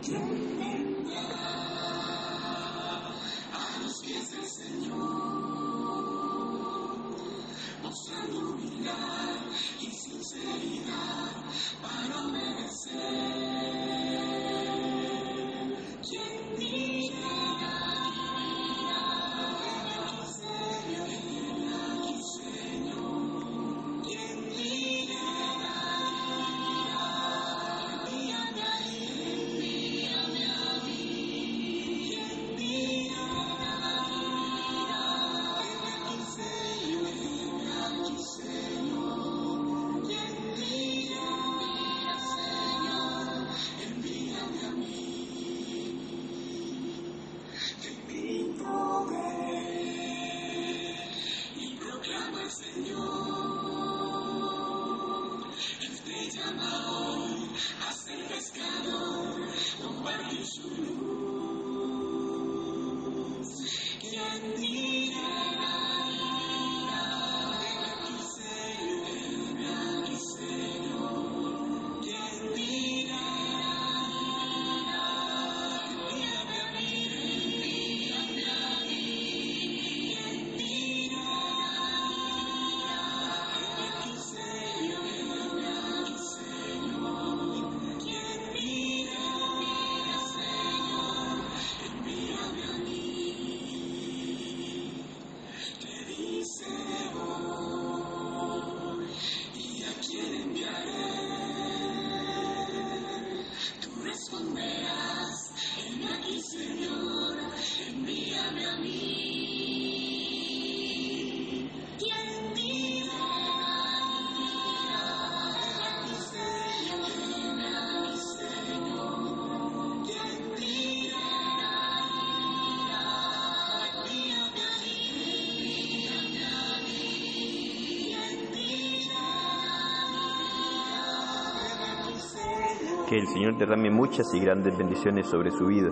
A los pies del Señor, mostrando humildad y sinceridad para obedecer. Que el Señor derrame muchas y grandes bendiciones sobre su vida.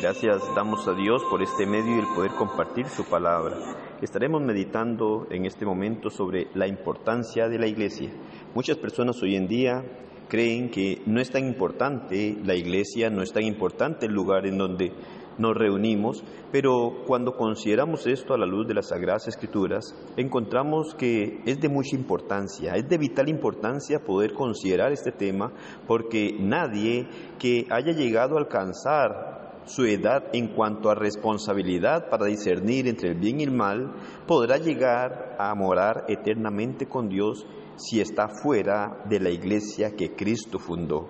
Gracias damos a Dios por este medio y el poder compartir su palabra. Estaremos meditando en este momento sobre la importancia de la iglesia. Muchas personas hoy en día creen que no es tan importante la iglesia, no es tan importante el lugar en donde nos reunimos, pero cuando consideramos esto a la luz de las Sagradas Escrituras, encontramos que es de mucha importancia, es de vital importancia poder considerar este tema, porque nadie que haya llegado a alcanzar su edad en cuanto a responsabilidad para discernir entre el bien y el mal, podrá llegar a morar eternamente con Dios si está fuera de la iglesia que Cristo fundó.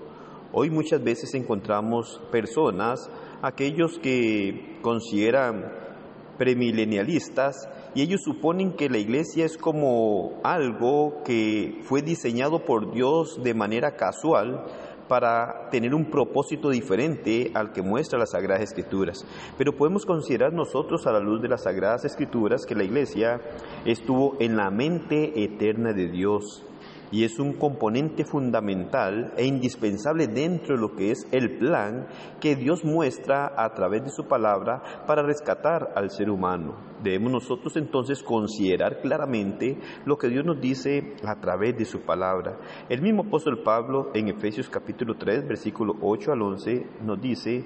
Hoy muchas veces encontramos personas aquellos que consideran premilenialistas y ellos suponen que la iglesia es como algo que fue diseñado por Dios de manera casual para tener un propósito diferente al que muestra las Sagradas Escrituras. Pero podemos considerar nosotros a la luz de las Sagradas Escrituras que la iglesia estuvo en la mente eterna de Dios y es un componente fundamental e indispensable dentro de lo que es el plan que Dios muestra a través de su palabra para rescatar al ser humano. Debemos nosotros entonces considerar claramente lo que Dios nos dice a través de su palabra. El mismo apóstol Pablo en Efesios capítulo 3, versículo 8 al 11 nos dice,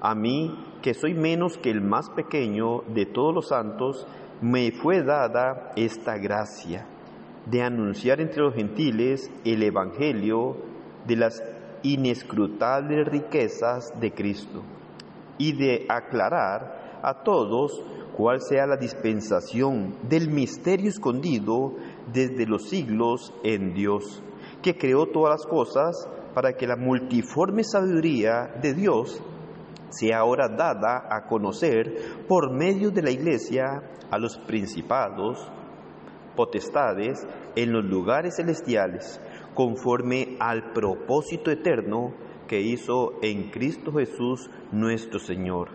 a mí que soy menos que el más pequeño de todos los santos, me fue dada esta gracia de anunciar entre los gentiles el Evangelio de las inescrutables riquezas de Cristo y de aclarar a todos cuál sea la dispensación del misterio escondido desde los siglos en Dios, que creó todas las cosas para que la multiforme sabiduría de Dios sea ahora dada a conocer por medio de la Iglesia a los principados, potestades en los lugares celestiales, conforme al propósito eterno que hizo en Cristo Jesús nuestro Señor.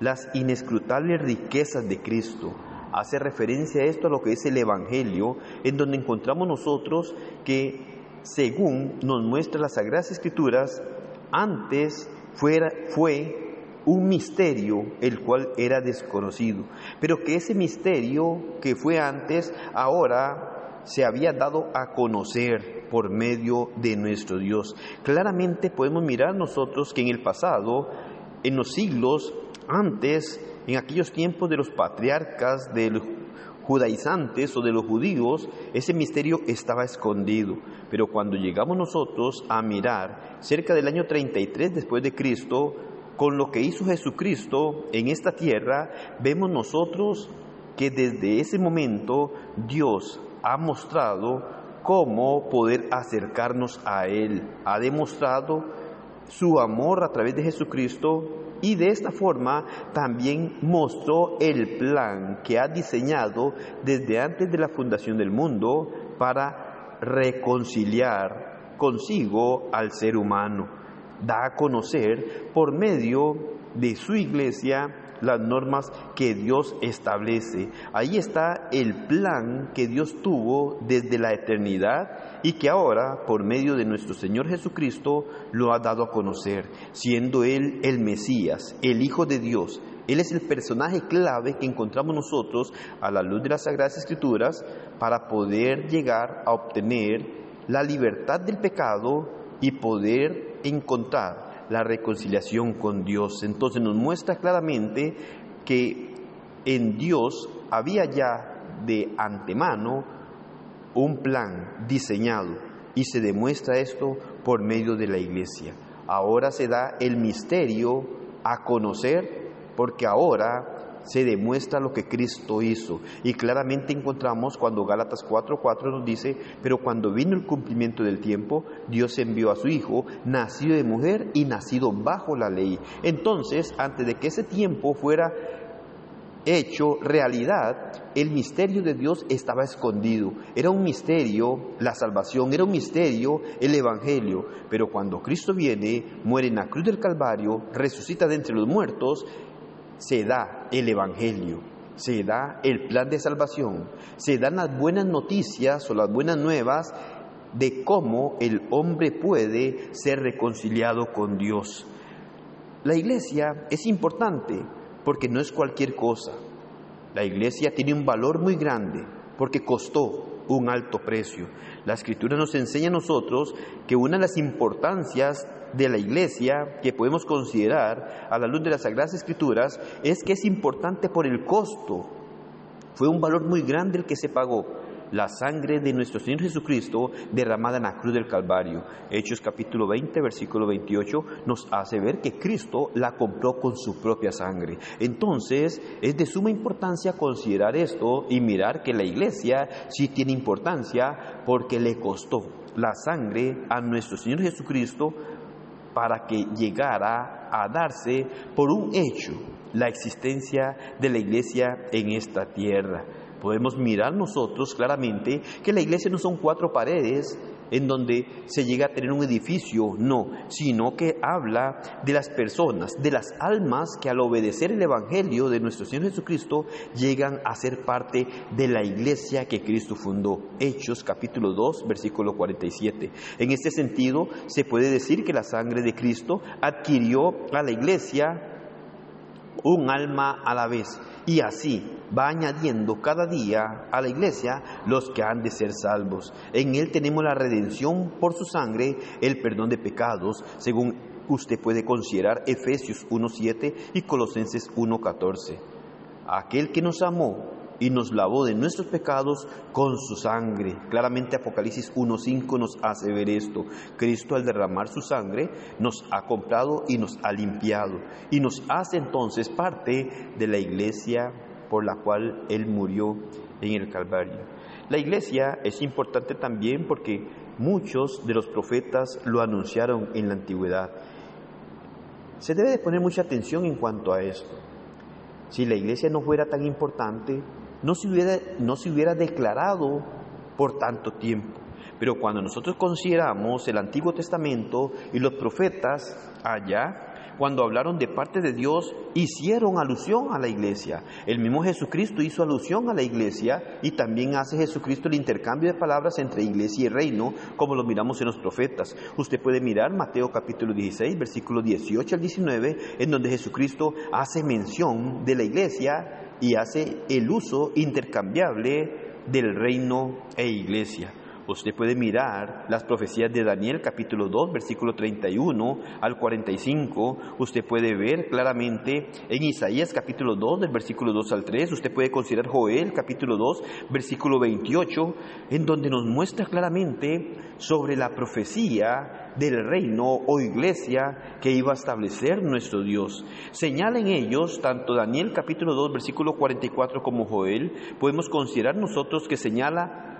Las inescrutables riquezas de Cristo. Hace referencia a esto a lo que es el Evangelio, en donde encontramos nosotros que, según nos muestra las Sagradas Escrituras, antes fuera, fue un misterio el cual era desconocido, pero que ese misterio que fue antes ahora se había dado a conocer por medio de nuestro Dios. Claramente podemos mirar nosotros que en el pasado, en los siglos antes, en aquellos tiempos de los patriarcas, de los judaizantes o de los judíos, ese misterio estaba escondido. Pero cuando llegamos nosotros a mirar cerca del año 33 después de Cristo, con lo que hizo Jesucristo en esta tierra, vemos nosotros que desde ese momento Dios ha mostrado cómo poder acercarnos a Él. Ha demostrado su amor a través de Jesucristo y de esta forma también mostró el plan que ha diseñado desde antes de la fundación del mundo para reconciliar consigo al ser humano. Da a conocer por medio de su iglesia las normas que Dios establece. Ahí está el plan que Dios tuvo desde la eternidad y que ahora, por medio de nuestro Señor Jesucristo, lo ha dado a conocer, siendo Él el Mesías, el Hijo de Dios. Él es el personaje clave que encontramos nosotros a la luz de las Sagradas Escrituras para poder llegar a obtener la libertad del pecado y poder encontrar la reconciliación con Dios. Entonces nos muestra claramente que en Dios había ya de antemano un plan diseñado y se demuestra esto por medio de la iglesia. Ahora se da el misterio a conocer porque ahora se demuestra lo que Cristo hizo. Y claramente encontramos cuando Gálatas 4:4 nos dice, pero cuando vino el cumplimiento del tiempo, Dios envió a su Hijo, nacido de mujer y nacido bajo la ley. Entonces, antes de que ese tiempo fuera hecho realidad, el misterio de Dios estaba escondido. Era un misterio la salvación, era un misterio el Evangelio. Pero cuando Cristo viene, muere en la cruz del Calvario, resucita de entre los muertos, se da el Evangelio, se da el plan de salvación, se dan las buenas noticias o las buenas nuevas de cómo el hombre puede ser reconciliado con Dios. La iglesia es importante porque no es cualquier cosa. La iglesia tiene un valor muy grande porque costó un alto precio. La escritura nos enseña a nosotros que una de las importancias de la iglesia que podemos considerar a la luz de las Sagradas Escrituras es que es importante por el costo. Fue un valor muy grande el que se pagó. La sangre de nuestro Señor Jesucristo derramada en la cruz del Calvario. Hechos capítulo 20, versículo 28 nos hace ver que Cristo la compró con su propia sangre. Entonces es de suma importancia considerar esto y mirar que la iglesia sí tiene importancia porque le costó la sangre a nuestro Señor Jesucristo para que llegara a darse por un hecho la existencia de la iglesia en esta tierra. Podemos mirar nosotros claramente que la iglesia no son cuatro paredes en donde se llega a tener un edificio, no, sino que habla de las personas, de las almas que al obedecer el Evangelio de nuestro Señor Jesucristo llegan a ser parte de la iglesia que Cristo fundó. Hechos capítulo 2, versículo 47. En este sentido, se puede decir que la sangre de Cristo adquirió a la iglesia un alma a la vez y así va añadiendo cada día a la iglesia los que han de ser salvos. En Él tenemos la redención por su sangre, el perdón de pecados, según usted puede considerar Efesios 1.7 y Colosenses 1.14. Aquel que nos amó y nos lavó de nuestros pecados con su sangre. Claramente Apocalipsis 1.5 nos hace ver esto. Cristo al derramar su sangre nos ha comprado y nos ha limpiado y nos hace entonces parte de la iglesia por la cual Él murió en el Calvario. La iglesia es importante también porque muchos de los profetas lo anunciaron en la antigüedad. Se debe de poner mucha atención en cuanto a esto. Si la iglesia no fuera tan importante, no se hubiera, no se hubiera declarado por tanto tiempo. Pero cuando nosotros consideramos el Antiguo Testamento y los profetas allá, cuando hablaron de parte de Dios, hicieron alusión a la iglesia. El mismo Jesucristo hizo alusión a la iglesia y también hace Jesucristo el intercambio de palabras entre iglesia y reino, como lo miramos en los profetas. Usted puede mirar Mateo capítulo 16, versículos 18 al 19, en donde Jesucristo hace mención de la iglesia y hace el uso intercambiable del reino e iglesia. Usted puede mirar las profecías de Daniel capítulo 2, versículo 31 al 45. Usted puede ver claramente en Isaías capítulo 2, del versículo 2 al 3. Usted puede considerar Joel capítulo 2, versículo 28, en donde nos muestra claramente sobre la profecía del reino o iglesia que iba a establecer nuestro Dios. Señala en ellos, tanto Daniel capítulo 2, versículo 44 como Joel, podemos considerar nosotros que señala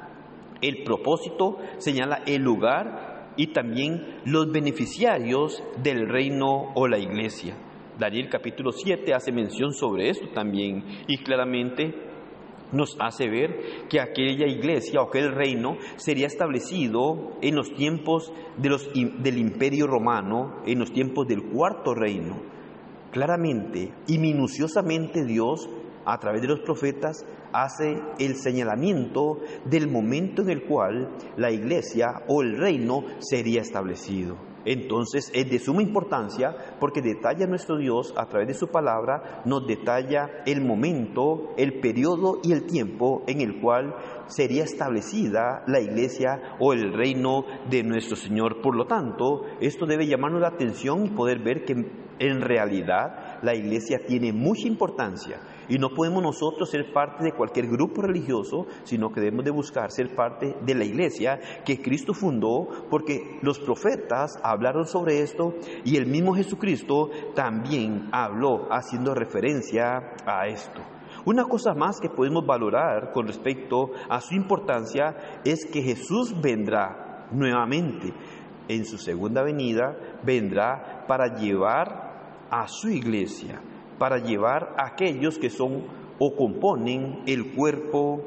el propósito, señala el lugar y también los beneficiarios del reino o la iglesia. Daniel capítulo 7 hace mención sobre esto también y claramente nos hace ver que aquella iglesia o aquel reino sería establecido en los tiempos de los, del imperio romano, en los tiempos del cuarto reino. Claramente y minuciosamente Dios, a través de los profetas, hace el señalamiento del momento en el cual la iglesia o el reino sería establecido. Entonces es de suma importancia porque detalla nuestro Dios a través de su palabra, nos detalla el momento, el periodo y el tiempo en el cual sería establecida la iglesia o el reino de nuestro Señor. Por lo tanto, esto debe llamarnos la atención y poder ver que en realidad la iglesia tiene mucha importancia y no podemos nosotros ser parte de cualquier grupo religioso, sino que debemos de buscar ser parte de la iglesia que Cristo fundó, porque los profetas hablaron sobre esto y el mismo Jesucristo también habló haciendo referencia a esto. Una cosa más que podemos valorar con respecto a su importancia es que Jesús vendrá nuevamente en su segunda venida, vendrá para llevar a su iglesia para llevar a aquellos que son o componen el cuerpo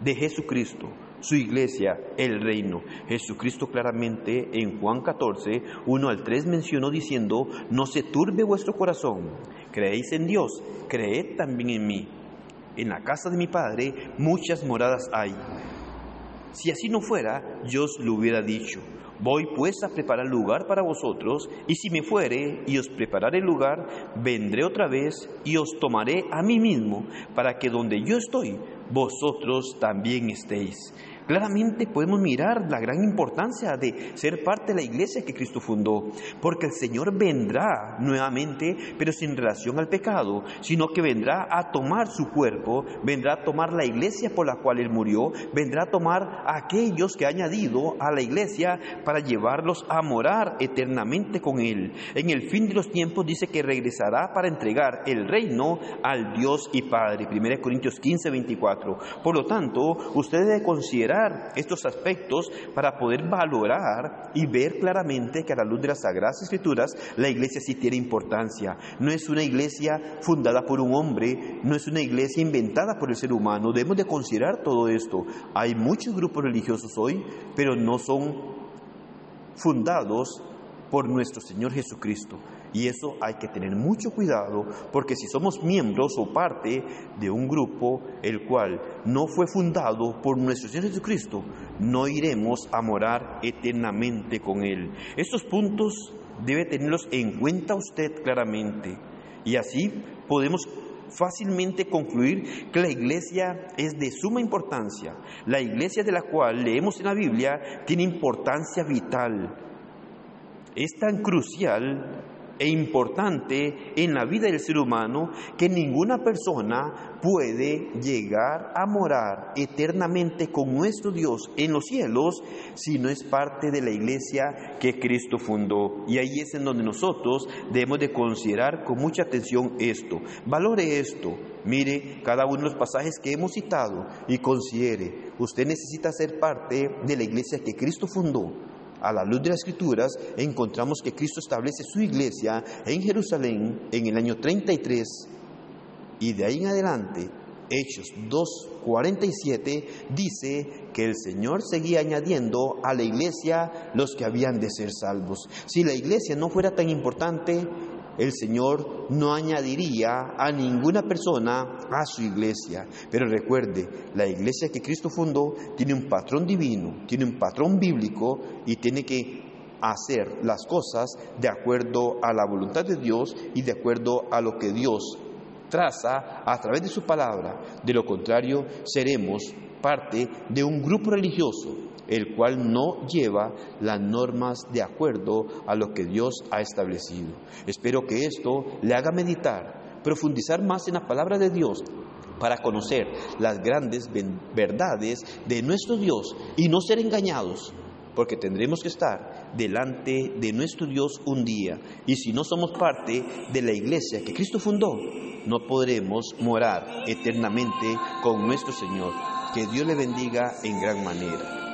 de Jesucristo, su iglesia, el reino. Jesucristo claramente en Juan 14, 1 al 3 mencionó diciendo, no se turbe vuestro corazón, creéis en Dios, creed también en mí. En la casa de mi Padre muchas moradas hay. Si así no fuera, yo os lo hubiera dicho Voy pues a preparar lugar para vosotros, y si me fuere y os prepararé lugar, vendré otra vez y os tomaré a mí mismo, para que donde yo estoy, vosotros también estéis. Claramente podemos mirar la gran importancia de ser parte de la iglesia que Cristo fundó, porque el Señor vendrá nuevamente, pero sin relación al pecado, sino que vendrá a tomar su cuerpo, vendrá a tomar la iglesia por la cual Él murió, vendrá a tomar a aquellos que ha añadido a la iglesia para llevarlos a morar eternamente con Él. En el fin de los tiempos dice que regresará para entregar el reino al Dios y Padre. 1 Corintios 15, 24. Por lo tanto, usted debe considerar estos aspectos para poder valorar y ver claramente que a la luz de las Sagradas Escrituras la iglesia sí tiene importancia. No es una iglesia fundada por un hombre, no es una iglesia inventada por el ser humano. Debemos de considerar todo esto. Hay muchos grupos religiosos hoy, pero no son fundados por nuestro Señor Jesucristo. Y eso hay que tener mucho cuidado porque si somos miembros o parte de un grupo el cual no fue fundado por nuestro Señor Jesucristo, no iremos a morar eternamente con Él. Estos puntos debe tenerlos en cuenta usted claramente. Y así podemos fácilmente concluir que la iglesia es de suma importancia. La iglesia de la cual leemos en la Biblia tiene importancia vital. Es tan crucial e importante en la vida del ser humano que ninguna persona puede llegar a morar eternamente con nuestro Dios en los cielos si no es parte de la iglesia que Cristo fundó. Y ahí es en donde nosotros debemos de considerar con mucha atención esto. Valore esto. Mire cada uno de los pasajes que hemos citado y considere, usted necesita ser parte de la iglesia que Cristo fundó a la luz de las escrituras, encontramos que Cristo establece su iglesia en Jerusalén en el año 33 y de ahí en adelante, Hechos 2.47 dice que el Señor seguía añadiendo a la iglesia los que habían de ser salvos. Si la iglesia no fuera tan importante, el Señor no añadiría a ninguna persona a su iglesia. Pero recuerde, la iglesia que Cristo fundó tiene un patrón divino, tiene un patrón bíblico y tiene que hacer las cosas de acuerdo a la voluntad de Dios y de acuerdo a lo que Dios traza a través de su palabra. De lo contrario, seremos parte de un grupo religioso el cual no lleva las normas de acuerdo a lo que Dios ha establecido. Espero que esto le haga meditar, profundizar más en la palabra de Dios para conocer las grandes verdades de nuestro Dios y no ser engañados, porque tendremos que estar delante de nuestro Dios un día. Y si no somos parte de la iglesia que Cristo fundó, no podremos morar eternamente con nuestro Señor. Que Dios le bendiga en gran manera.